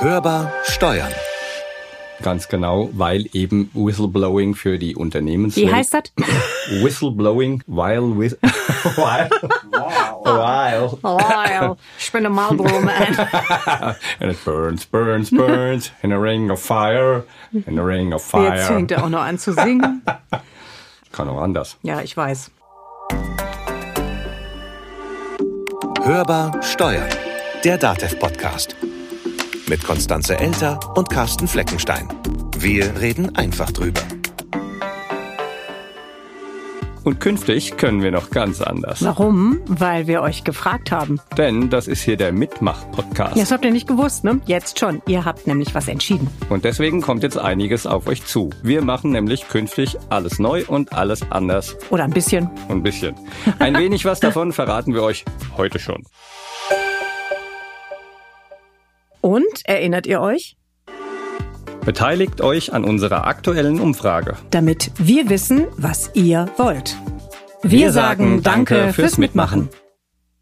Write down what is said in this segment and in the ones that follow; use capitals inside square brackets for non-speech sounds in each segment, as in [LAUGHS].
Hörbar Steuern. Ganz genau, weil eben Whistleblowing für die Unternehmenswelt. Wie heißt das? [LAUGHS] Whistleblowing while with while while Wow, ich bin ein Marlboro Man. [LAUGHS] and it burns, burns, burns in a ring of fire, in a ring of Jetzt fire. fängt er auch noch an zu singen. [LAUGHS] Kann auch anders. Ja, ich weiß. Hörbar Steuern. Der DATEV-Podcast. Mit Konstanze Elter und Carsten Fleckenstein. Wir reden einfach drüber. Und künftig können wir noch ganz anders. Warum? Weil wir euch gefragt haben. Denn das ist hier der Mitmach-Podcast. Das habt ihr nicht gewusst, ne? Jetzt schon. Ihr habt nämlich was entschieden. Und deswegen kommt jetzt einiges auf euch zu. Wir machen nämlich künftig alles neu und alles anders. Oder ein bisschen. Ein bisschen. Ein wenig was davon verraten wir euch heute schon. Und erinnert ihr euch? Beteiligt euch an unserer aktuellen Umfrage. Damit wir wissen, was ihr wollt. Wir, sagen Danke fürs Mitmachen.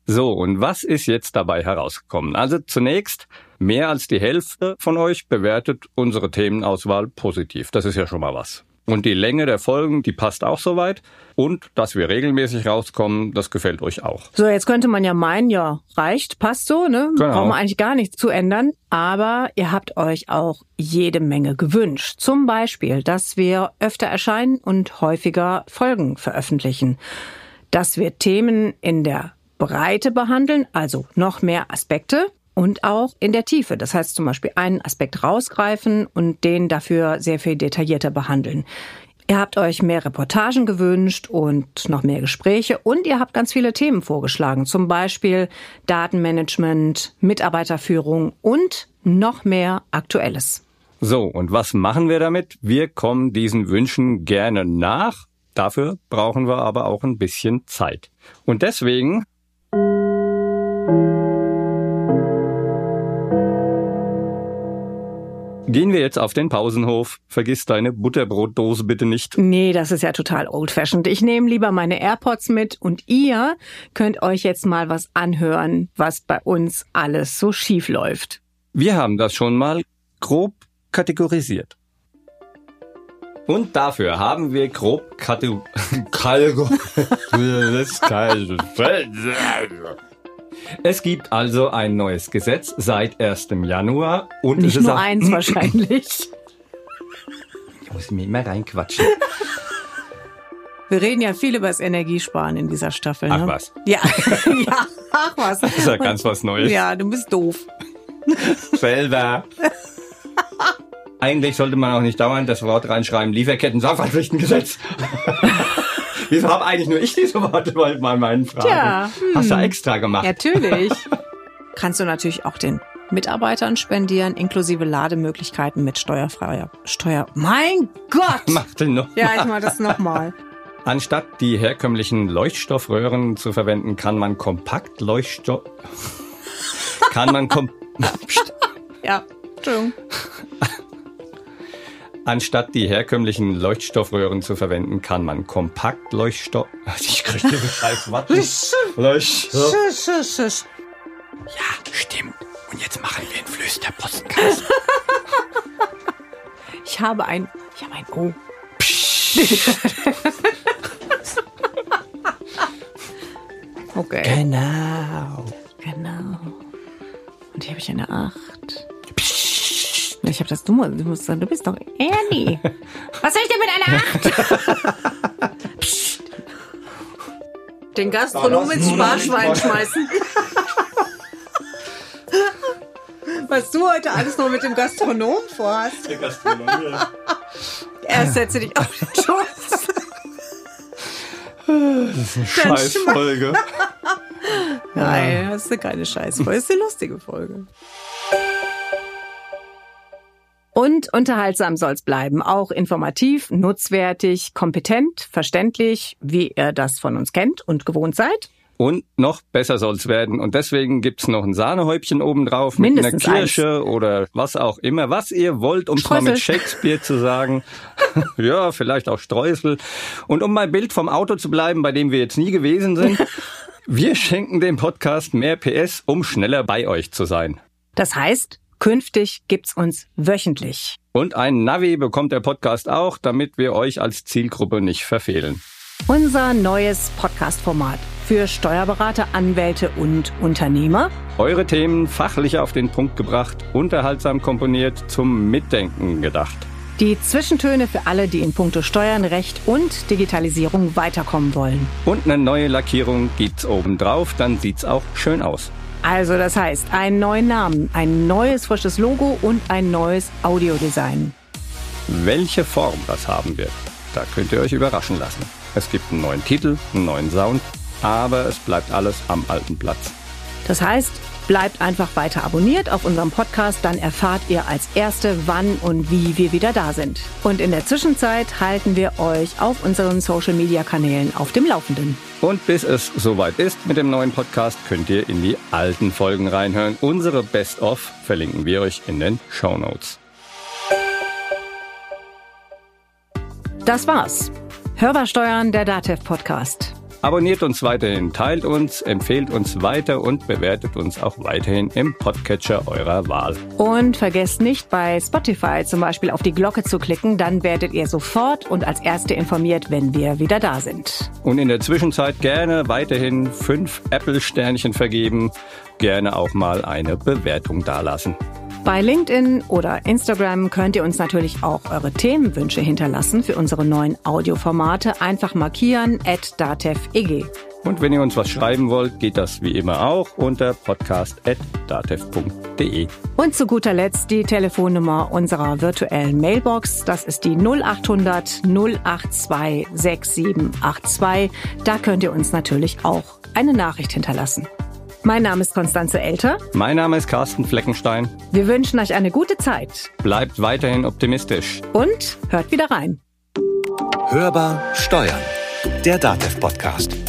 So, und was ist jetzt dabei herausgekommen? Also zunächst, mehr als die Hälfte von euch bewertet unsere Themenauswahl positiv. Das ist ja schon mal was. Und die Länge der Folgen, die passt auch soweit. Und dass wir regelmäßig rauskommen, das gefällt euch auch. So, jetzt könnte man ja meinen, ja, reicht, passt so, ne? Genau. Brauchen wir eigentlich gar nichts zu ändern. Aber ihr habt euch auch jede Menge gewünscht. Zum Beispiel, dass wir öfter erscheinen und häufiger Folgen veröffentlichen. Dass wir Themen in der Breite behandeln, also noch mehr Aspekte. Und auch in der Tiefe. Das heißt zum Beispiel einen Aspekt rausgreifen und den dafür sehr viel detaillierter behandeln. Ihr habt euch mehr Reportagen gewünscht und noch mehr Gespräche und ihr habt ganz viele Themen vorgeschlagen, zum Beispiel Datenmanagement, Mitarbeiterführung und noch mehr Aktuelles. So, und was machen wir damit? Wir kommen diesen Wünschen gerne nach. Dafür brauchen wir aber auch ein bisschen Zeit. Und deswegen gehen wir jetzt auf den Pausenhof. Vergiss deine Butterbrotdose bitte nicht. Nee, das ist ja total old-fashioned. Ich nehme lieber meine AirPods mit und ihr könnt euch jetzt mal was anhören, was bei uns alles so schief läuft. Wir haben das schon mal grob kategorisiert. Und dafür haben wir grob kategorisiert. [LAUGHS] [LAUGHS] Es gibt also ein neues Gesetz seit 1. Januar und Nicht es ist nur eins [CLEARS THROAT] wahrscheinlich. Ich muss mir immer reinquatschen. [LAUGHS] Wir reden ja viel über das Energiesparen in dieser Staffel. Ach ne? was. Ja, [LAUGHS] ja, ach was. Das ist ja ganz was Neues. Ja, du bist doof. [LAUGHS] Selber. Eigentlich sollte man auch nicht dauernd das Wort reinschreiben, Lieferketten-Sorgfaltspflichtengesetz. Wieso habe eigentlich nur ich diese Worte mal bei meinen Fragen? Tja, hm. Hast du extra gemacht. Natürlich. [LAUGHS] Kannst du natürlich auch den Mitarbeitern spendieren, inklusive Lademöglichkeiten mit steuerfreier Steuer. Mein Gott! Mach den noch. Ja, ich mach das nochmal. [LAUGHS] Anstatt die herkömmlichen Leuchtstoffröhren zu verwenden, kann man kompakt Leuchtstoff [LAUGHS] kann man kom. Ja, Entschuldigung. Anstatt die herkömmlichen Leuchtstoffröhren zu verwenden, kann man kompakt Leuchtstoff [LAUGHS] Ich kriege diese scheiß. Leuchtstoff. Ja, stimmt. Und jetzt machen wir einen Flüsterpodcast. [LAUGHS] Ich habe ein, ich habe ein O. [LAUGHS] okay. Genau. Genau. Und hier habe ich eine Acht. Ich habe das dumme. Du, musst, sagen, du bist doch Ernie. Was soll ich denn mit einer Acht? [LAUGHS] Den Gastronom ins Sparschwein schmeißen. [LAUGHS] Was du heute alles noch mit dem Gastronom vorhast. Erst [LAUGHS] setze dich auf den Schoß. Scheißfolge. Nein, das ist keine Scheißfolge. Das ist eine lustige Folge. Und unterhaltsam soll's bleiben. Auch informativ, nutzwertig, kompetent, verständlich, wie ihr das von uns kennt und gewohnt seid. Und noch besser soll's werden. Und deswegen gibt's noch ein Sahnehäubchen obendrauf mit Mindestens einer Kirsche oder was auch immer. Was ihr wollt, um es mal mit. Shakespeare zu sagen. [LAUGHS] ja, vielleicht auch Streusel. Und um mein Bild vom Auto zu bleiben, bei dem wir jetzt nie gewesen sind. [LAUGHS] wir schenken dem Podcast mehr PS, um schneller bei euch zu sein. Das heißt, Künftig gibt's uns wöchentlich. Und ein Navi bekommt der Podcast auch, damit wir euch als Zielgruppe nicht verfehlen. Unser neues Podcast-Format für Steuerberater, Anwälte und Unternehmer. Eure Themen fachlich auf den Punkt gebracht, unterhaltsam komponiert, zum Mitdenken gedacht. Die Zwischentöne für alle, die in puncto Steuern, Recht und Digitalisierung weiterkommen wollen. Und eine neue Lackierung gibt's obendrauf, dann sieht's auch schön aus. Also das heißt, einen neuen Namen, ein neues frisches Logo und ein neues Audiodesign. Welche Form das haben wird, da könnt ihr euch überraschen lassen. Es gibt einen neuen Titel, einen neuen Sound, aber es bleibt alles am alten Platz. Das heißt, bleibt einfach weiter abonniert auf unserem Podcast, dann erfahrt ihr als Erste, wann und wie wir wieder da sind. Und in der Zwischenzeit halten wir euch auf unseren Social-Media-Kanälen auf dem Laufenden. Und bis es soweit ist mit dem neuen Podcast, könnt ihr in die alten Folgen reinhören. Unsere Best-of verlinken wir euch in den Show Notes. Das war's. Hörbar Steuern, der DATEV Podcast. Abonniert uns weiterhin, teilt uns, empfehlt uns weiter und bewertet uns auch weiterhin im Podcatcher eurer Wahl. Und vergesst nicht, bei Spotify zum Beispiel auf die Glocke zu klicken, dann werdet ihr sofort und als Erste informiert, wenn wir wieder da sind. Und in der Zwischenzeit gerne weiterhin fünf Apple-Sternchen vergeben, gerne auch mal eine Bewertung dalassen. Bei LinkedIn oder Instagram könnt ihr uns natürlich auch eure Themenwünsche hinterlassen für unsere neuen Audioformate. Einfach markieren at dateveg. Und wenn ihr uns was schreiben wollt, geht das wie immer auch unter podcast.datev.de. Und zu guter Letzt die Telefonnummer unserer virtuellen Mailbox. Das ist die 0800 082 6782. Da könnt ihr uns natürlich auch eine Nachricht hinterlassen. Mein Name ist Konstanze Elter. Mein Name ist Carsten Fleckenstein. Wir wünschen euch eine gute Zeit. Bleibt weiterhin optimistisch. Und hört wieder rein. Hörbar Steuern. Der Datev Podcast.